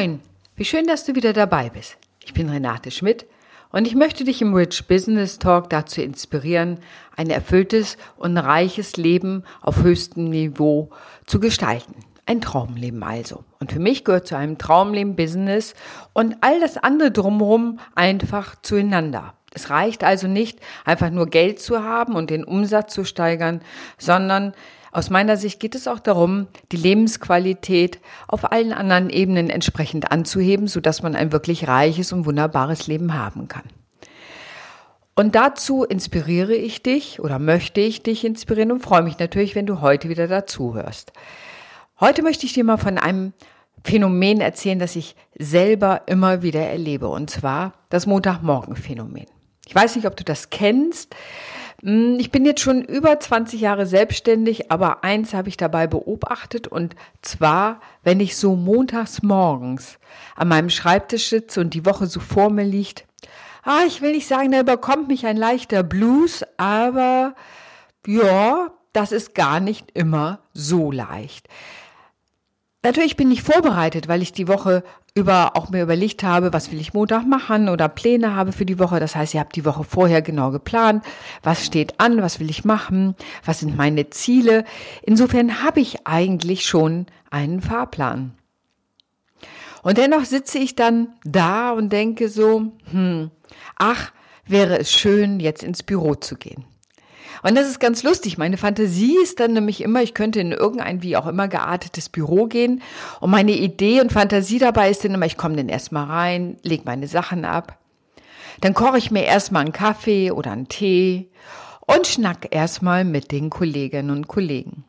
Moin, wie schön, dass du wieder dabei bist. Ich bin Renate Schmidt und ich möchte dich im Rich Business Talk dazu inspirieren, ein erfülltes und reiches Leben auf höchstem Niveau zu gestalten. Ein Traumleben also. Und für mich gehört zu einem Traumleben Business und all das andere drumherum einfach zueinander. Es reicht also nicht, einfach nur Geld zu haben und den Umsatz zu steigern, sondern aus meiner Sicht geht es auch darum, die Lebensqualität auf allen anderen Ebenen entsprechend anzuheben, sodass man ein wirklich reiches und wunderbares Leben haben kann. Und dazu inspiriere ich dich oder möchte ich dich inspirieren und freue mich natürlich, wenn du heute wieder dazu hörst. Heute möchte ich dir mal von einem Phänomen erzählen, das ich selber immer wieder erlebe, und zwar das Montagmorgen-Phänomen. Ich weiß nicht, ob du das kennst. Hm, ich bin jetzt schon über 20 Jahre selbstständig, aber eins habe ich dabei beobachtet und zwar, wenn ich so montags morgens an meinem Schreibtisch sitze und die Woche so vor mir liegt, ah, ich will nicht sagen, da überkommt mich ein leichter Blues, aber ja, das ist gar nicht immer so leicht. Natürlich bin ich vorbereitet, weil ich die Woche über auch mir überlegt habe, was will ich Montag machen oder Pläne habe für die Woche. Das heißt, ihr habt die Woche vorher genau geplant, was steht an, was will ich machen, was sind meine Ziele. Insofern habe ich eigentlich schon einen Fahrplan. Und dennoch sitze ich dann da und denke so, hm, ach, wäre es schön, jetzt ins Büro zu gehen. Und das ist ganz lustig. Meine Fantasie ist dann nämlich immer, ich könnte in irgendein wie auch immer geartetes Büro gehen. Und meine Idee und Fantasie dabei ist dann immer, ich komme dann erstmal rein, lege meine Sachen ab. Dann koche ich mir erstmal einen Kaffee oder einen Tee und schnack erstmal mit den Kolleginnen und Kollegen.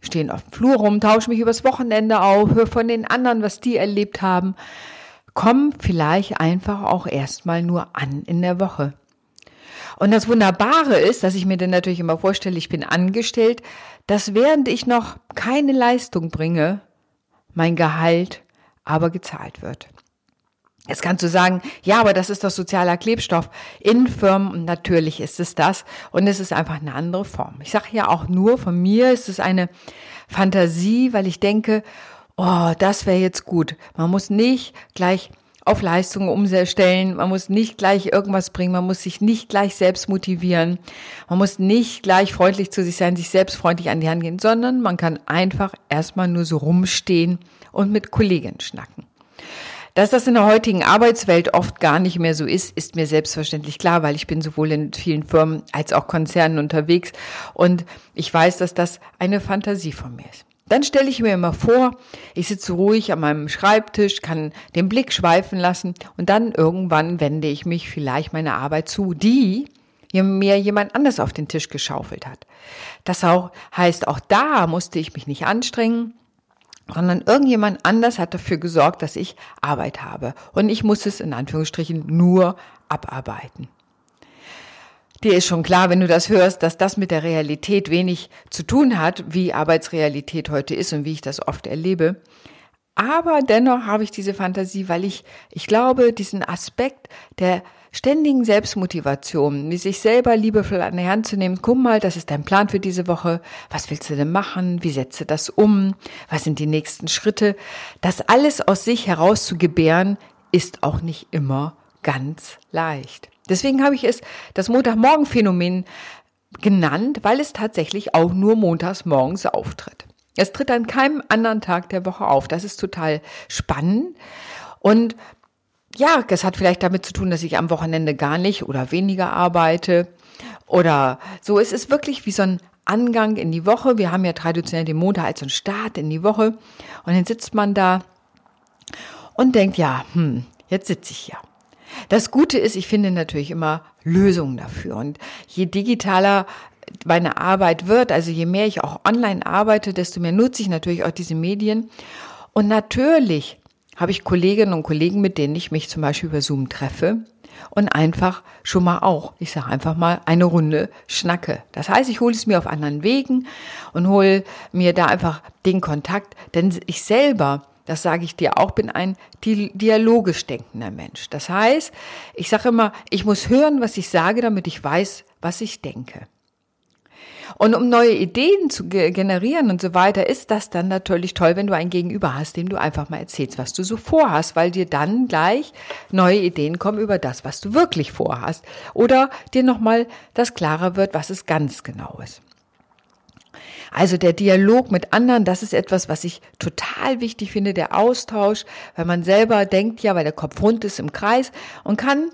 Stehen auf dem Flur rum, tausche mich übers Wochenende auf, höre von den anderen, was die erlebt haben. Komm vielleicht einfach auch erstmal nur an in der Woche. Und das Wunderbare ist, dass ich mir dann natürlich immer vorstelle, ich bin angestellt, dass während ich noch keine Leistung bringe, mein Gehalt aber gezahlt wird. Jetzt kannst du sagen, ja, aber das ist doch sozialer Klebstoff in Firmen natürlich ist es das und es ist einfach eine andere Form. Ich sage ja auch nur, von mir ist es eine Fantasie, weil ich denke, oh, das wäre jetzt gut. Man muss nicht gleich auf Leistungen umstellen. Man muss nicht gleich irgendwas bringen. Man muss sich nicht gleich selbst motivieren. Man muss nicht gleich freundlich zu sich sein, sich selbst freundlich an die Hand gehen, sondern man kann einfach erstmal nur so rumstehen und mit Kollegen schnacken. Dass das in der heutigen Arbeitswelt oft gar nicht mehr so ist, ist mir selbstverständlich klar, weil ich bin sowohl in vielen Firmen als auch Konzernen unterwegs und ich weiß, dass das eine Fantasie von mir ist. Dann stelle ich mir immer vor, ich sitze ruhig an meinem Schreibtisch, kann den Blick schweifen lassen und dann irgendwann wende ich mich vielleicht meiner Arbeit zu, die mir jemand anders auf den Tisch geschaufelt hat. Das auch heißt, auch da musste ich mich nicht anstrengen, sondern irgendjemand anders hat dafür gesorgt, dass ich Arbeit habe. Und ich muss es in Anführungsstrichen nur abarbeiten. Dir ist schon klar, wenn du das hörst, dass das mit der Realität wenig zu tun hat, wie Arbeitsrealität heute ist und wie ich das oft erlebe. Aber dennoch habe ich diese Fantasie, weil ich, ich glaube, diesen Aspekt der ständigen Selbstmotivation, sich selber liebevoll an die Hand zu nehmen, guck mal, das ist dein Plan für diese Woche, was willst du denn machen, wie setzt du das um, was sind die nächsten Schritte, das alles aus sich heraus zu gebären, ist auch nicht immer ganz leicht. Deswegen habe ich es das Montagmorgen-Phänomen genannt, weil es tatsächlich auch nur montags morgens auftritt. Es tritt an keinem anderen Tag der Woche auf. Das ist total spannend. Und ja, es hat vielleicht damit zu tun, dass ich am Wochenende gar nicht oder weniger arbeite. Oder so. Es ist wirklich wie so ein Angang in die Woche. Wir haben ja traditionell den Montag als so ein Start in die Woche. Und dann sitzt man da und denkt, ja, hm, jetzt sitze ich ja. Das Gute ist, ich finde natürlich immer Lösungen dafür. Und je digitaler meine Arbeit wird, also je mehr ich auch online arbeite, desto mehr nutze ich natürlich auch diese Medien. Und natürlich habe ich Kolleginnen und Kollegen, mit denen ich mich zum Beispiel über Zoom treffe und einfach schon mal auch, ich sage einfach mal, eine Runde schnacke. Das heißt, ich hole es mir auf anderen Wegen und hole mir da einfach den Kontakt, denn ich selber das sage ich dir auch, bin ein dialogisch denkender Mensch. Das heißt, ich sage immer, ich muss hören, was ich sage, damit ich weiß, was ich denke. Und um neue Ideen zu generieren und so weiter, ist das dann natürlich toll, wenn du ein Gegenüber hast, dem du einfach mal erzählst, was du so vorhast, weil dir dann gleich neue Ideen kommen über das, was du wirklich vorhast. Oder dir nochmal das klarer wird, was es ganz genau ist. Also der Dialog mit anderen, das ist etwas, was ich total wichtig finde, der Austausch, weil man selber denkt ja, weil der Kopf rund ist im Kreis und kann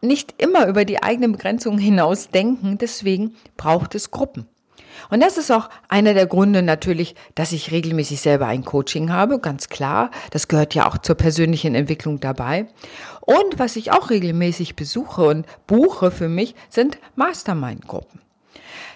nicht immer über die eigenen Begrenzungen hinaus denken. Deswegen braucht es Gruppen. Und das ist auch einer der Gründe natürlich, dass ich regelmäßig selber ein Coaching habe, ganz klar. Das gehört ja auch zur persönlichen Entwicklung dabei. Und was ich auch regelmäßig besuche und buche für mich, sind Mastermind-Gruppen.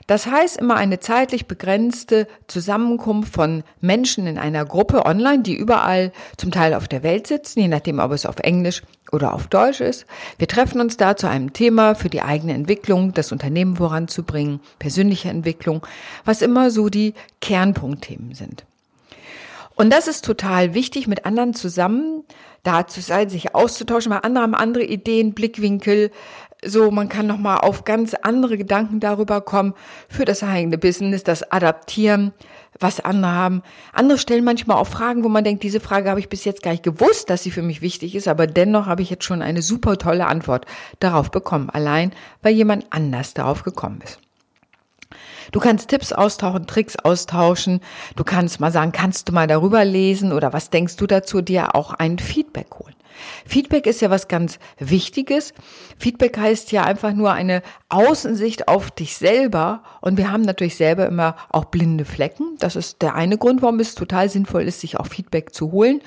Das heißt immer eine zeitlich begrenzte Zusammenkunft von Menschen in einer Gruppe online, die überall zum Teil auf der Welt sitzen, je nachdem, ob es auf Englisch oder auf Deutsch ist. Wir treffen uns da zu einem Thema für die eigene Entwicklung, das Unternehmen voranzubringen, persönliche Entwicklung, was immer so die Kernpunktthemen sind. Und das ist total wichtig, mit anderen zusammen da zu sein, sich auszutauschen, weil andere haben andere Ideen, Blickwinkel, so, man kann nochmal auf ganz andere Gedanken darüber kommen für das eigene Business, das Adaptieren, was andere haben. Andere stellen manchmal auch Fragen, wo man denkt, diese Frage habe ich bis jetzt gar nicht gewusst, dass sie für mich wichtig ist, aber dennoch habe ich jetzt schon eine super tolle Antwort darauf bekommen, allein weil jemand anders darauf gekommen ist. Du kannst Tipps austauschen, Tricks austauschen. Du kannst mal sagen, kannst du mal darüber lesen oder was denkst du dazu, dir auch ein Feedback holen. Feedback ist ja was ganz Wichtiges. Feedback heißt ja einfach nur eine Außensicht auf dich selber. Und wir haben natürlich selber immer auch blinde Flecken. Das ist der eine Grund, warum es total sinnvoll ist, sich auch Feedback zu holen.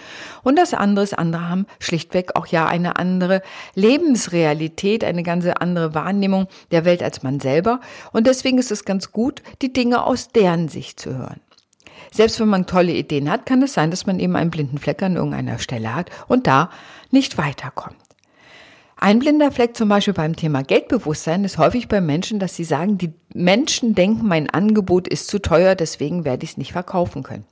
Und das andere ist, andere haben schlichtweg auch ja eine andere Lebensrealität, eine ganz andere Wahrnehmung der Welt als man selber. Und deswegen ist es ganz gut, die Dinge aus deren Sicht zu hören. Selbst wenn man tolle Ideen hat, kann es sein, dass man eben einen blinden Fleck an irgendeiner Stelle hat und da nicht weiterkommt. Ein blinder Fleck zum Beispiel beim Thema Geldbewusstsein ist häufig bei Menschen, dass sie sagen, die Menschen denken, mein Angebot ist zu teuer, deswegen werde ich es nicht verkaufen können.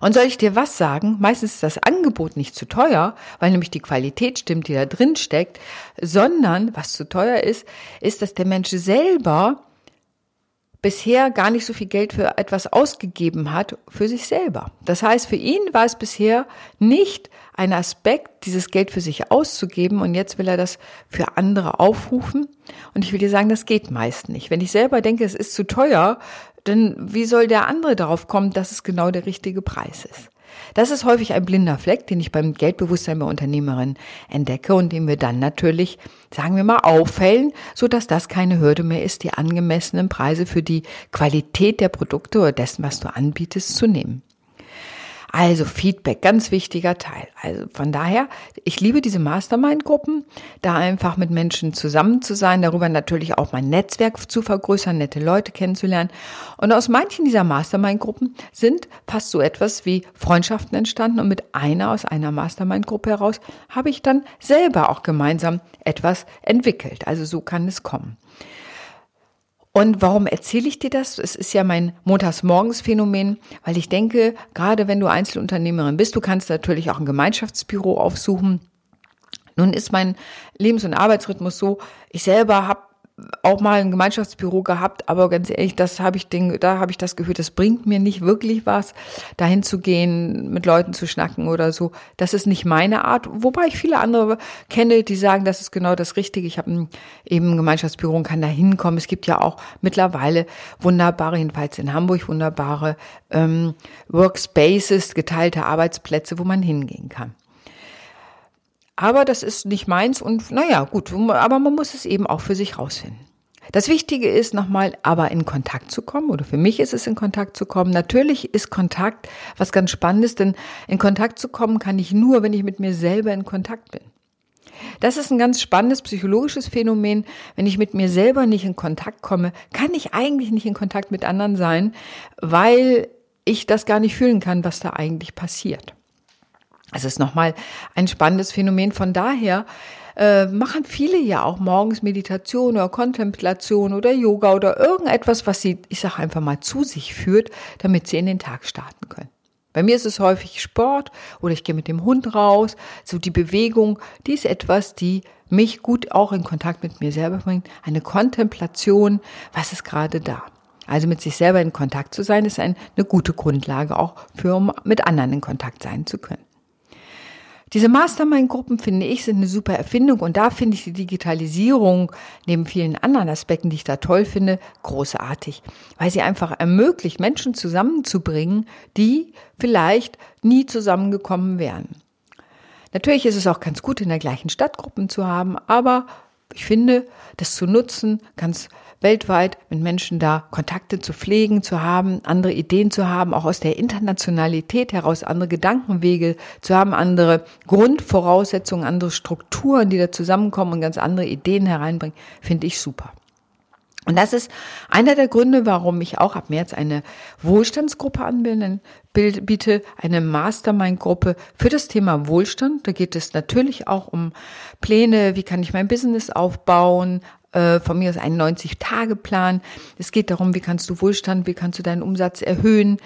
Und soll ich dir was sagen? Meistens ist das Angebot nicht zu teuer, weil nämlich die Qualität stimmt, die da drin steckt, sondern was zu teuer ist, ist, dass der Mensch selber bisher gar nicht so viel Geld für etwas ausgegeben hat für sich selber. Das heißt, für ihn war es bisher nicht ein Aspekt, dieses Geld für sich auszugeben und jetzt will er das für andere aufrufen. Und ich will dir sagen, das geht meist nicht. Wenn ich selber denke, es ist zu teuer, dann wie soll der andere darauf kommen, dass es genau der richtige Preis ist? Das ist häufig ein blinder Fleck, den ich beim Geldbewusstsein bei Unternehmerinnen entdecke und den wir dann natürlich, sagen wir mal, auffällen, so dass das keine Hürde mehr ist, die angemessenen Preise für die Qualität der Produkte oder dessen, was du anbietest, zu nehmen. Also Feedback, ganz wichtiger Teil. Also von daher, ich liebe diese Mastermind-Gruppen, da einfach mit Menschen zusammen zu sein, darüber natürlich auch mein Netzwerk zu vergrößern, nette Leute kennenzulernen. Und aus manchen dieser Mastermind-Gruppen sind fast so etwas wie Freundschaften entstanden und mit einer aus einer Mastermind-Gruppe heraus habe ich dann selber auch gemeinsam etwas entwickelt. Also so kann es kommen. Und warum erzähle ich dir das? Es ist ja mein Montagsmorgens-Phänomen, weil ich denke, gerade wenn du Einzelunternehmerin bist, du kannst natürlich auch ein Gemeinschaftsbüro aufsuchen. Nun ist mein Lebens- und Arbeitsrhythmus so, ich selber habe auch mal ein Gemeinschaftsbüro gehabt, aber ganz ehrlich, das habe ich den, da habe ich das Gefühl, das bringt mir nicht wirklich was, dahin zu gehen, mit Leuten zu schnacken oder so. Das ist nicht meine Art, wobei ich viele andere kenne, die sagen, das ist genau das Richtige. Ich habe eben ein Gemeinschaftsbüro und kann da hinkommen. Es gibt ja auch mittlerweile wunderbare, jedenfalls in Hamburg wunderbare ähm, Workspaces, geteilte Arbeitsplätze, wo man hingehen kann. Aber das ist nicht meins und naja, gut, aber man muss es eben auch für sich rausfinden. Das Wichtige ist nochmal, aber in Kontakt zu kommen, oder für mich ist es in Kontakt zu kommen. Natürlich ist Kontakt was ganz Spannendes, denn in Kontakt zu kommen kann ich nur, wenn ich mit mir selber in Kontakt bin. Das ist ein ganz spannendes psychologisches Phänomen. Wenn ich mit mir selber nicht in Kontakt komme, kann ich eigentlich nicht in Kontakt mit anderen sein, weil ich das gar nicht fühlen kann, was da eigentlich passiert. Es ist nochmal ein spannendes Phänomen. Von daher äh, machen viele ja auch morgens Meditation oder Kontemplation oder Yoga oder irgendetwas, was sie, ich sage einfach mal, zu sich führt, damit sie in den Tag starten können. Bei mir ist es häufig Sport oder ich gehe mit dem Hund raus. So die Bewegung, die ist etwas, die mich gut auch in Kontakt mit mir selber bringt. Eine Kontemplation, was ist gerade da? Also mit sich selber in Kontakt zu sein, ist eine gute Grundlage auch für, um mit anderen in Kontakt sein zu können. Diese Mastermind-Gruppen, finde ich, sind eine super Erfindung und da finde ich die Digitalisierung neben vielen anderen Aspekten, die ich da toll finde, großartig, weil sie einfach ermöglicht, Menschen zusammenzubringen, die vielleicht nie zusammengekommen wären. Natürlich ist es auch ganz gut, in der gleichen Stadt Gruppen zu haben, aber ich finde, das zu nutzen, ganz weltweit mit Menschen da Kontakte zu pflegen, zu haben, andere Ideen zu haben, auch aus der Internationalität heraus andere Gedankenwege zu haben, andere Grundvoraussetzungen, andere Strukturen, die da zusammenkommen und ganz andere Ideen hereinbringen, finde ich super. Und das ist einer der Gründe, warum ich auch ab März eine Wohlstandsgruppe anbieten, biete, eine Mastermind-Gruppe für das Thema Wohlstand. Da geht es natürlich auch um Pläne, wie kann ich mein Business aufbauen, äh, von mir aus einen 90-Tage-Plan. Es geht darum, wie kannst du Wohlstand, wie kannst du deinen Umsatz erhöhen,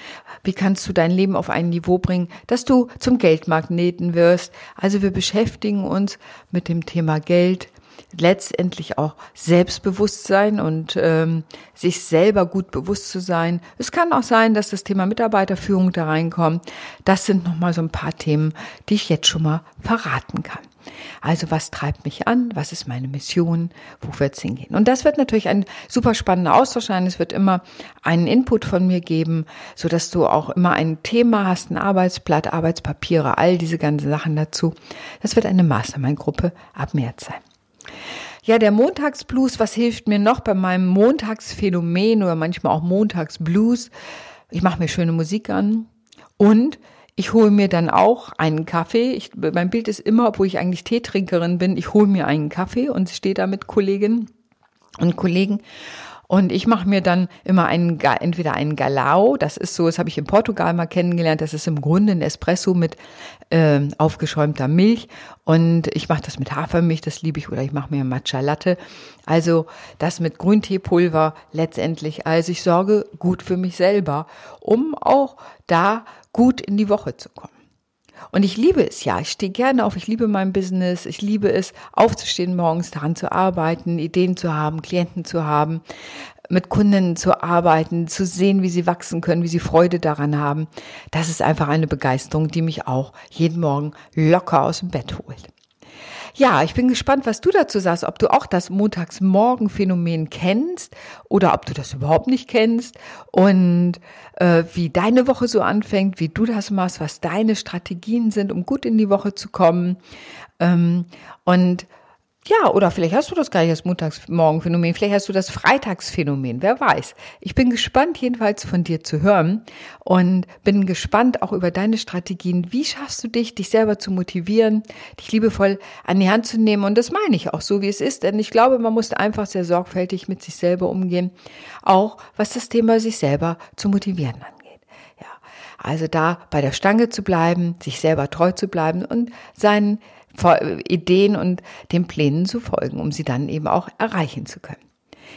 wie kannst du dein Leben auf ein Niveau bringen, dass du zum Geldmagneten wirst. Also wir beschäftigen uns mit dem Thema Geld, letztendlich auch Selbstbewusstsein und ähm, sich selber gut bewusst zu sein. Es kann auch sein, dass das Thema Mitarbeiterführung da reinkommt. Das sind nochmal so ein paar Themen, die ich jetzt schon mal verraten kann. Also was treibt mich an? Was ist meine Mission? Wo wird es hingehen? Und das wird natürlich ein super spannender Austausch sein. Es wird immer einen Input von mir geben, so dass du auch immer ein Thema hast, ein Arbeitsblatt, Arbeitspapiere, all diese ganzen Sachen dazu. Das wird eine Mastermind-Gruppe ab März sein. Ja, der Montagsblues, was hilft mir noch bei meinem Montagsphänomen oder manchmal auch Montagsblues? Ich mache mir schöne Musik an und ich hole mir dann auch einen Kaffee. Ich, mein Bild ist immer, obwohl ich eigentlich Teetrinkerin bin, ich hole mir einen Kaffee und stehe da mit Kolleginnen und Kollegen und ich mache mir dann immer einen, entweder einen Galao, das ist so, das habe ich in Portugal mal kennengelernt, das ist im Grunde ein Espresso mit äh, aufgeschäumter Milch. Und ich mache das mit Hafermilch, das liebe ich, oder ich mache mir Matcha Latte. Also das mit Grünteepulver letztendlich. Also ich sorge gut für mich selber, um auch da gut in die Woche zu kommen. Und ich liebe es ja. Ich stehe gerne auf. Ich liebe mein Business. Ich liebe es, aufzustehen morgens, daran zu arbeiten, Ideen zu haben, Klienten zu haben, mit Kunden zu arbeiten, zu sehen, wie sie wachsen können, wie sie Freude daran haben. Das ist einfach eine Begeisterung, die mich auch jeden Morgen locker aus dem Bett holt. Ja, ich bin gespannt, was du dazu sagst, ob du auch das Montagsmorgen-Phänomen kennst oder ob du das überhaupt nicht kennst und äh, wie deine Woche so anfängt, wie du das machst, was deine Strategien sind, um gut in die Woche zu kommen. Ähm, und ja, oder vielleicht hast du das gar nicht das Montagsmorgenphänomen, vielleicht hast du das Freitagsphänomen, wer weiß. Ich bin gespannt jedenfalls von dir zu hören und bin gespannt auch über deine Strategien. Wie schaffst du dich, dich selber zu motivieren, dich liebevoll an die Hand zu nehmen? Und das meine ich auch so, wie es ist, denn ich glaube, man muss einfach sehr sorgfältig mit sich selber umgehen, auch was das Thema sich selber zu motivieren angeht. Ja, also da bei der Stange zu bleiben, sich selber treu zu bleiben und seinen Ideen und den Plänen zu folgen, um sie dann eben auch erreichen zu können.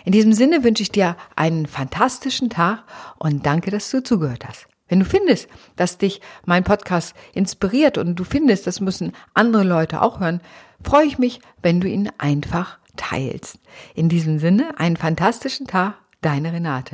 In diesem Sinne wünsche ich dir einen fantastischen Tag und danke, dass du zugehört hast. Wenn du findest, dass dich mein Podcast inspiriert und du findest, das müssen andere Leute auch hören, freue ich mich, wenn du ihn einfach teilst. In diesem Sinne, einen fantastischen Tag, deine Renate.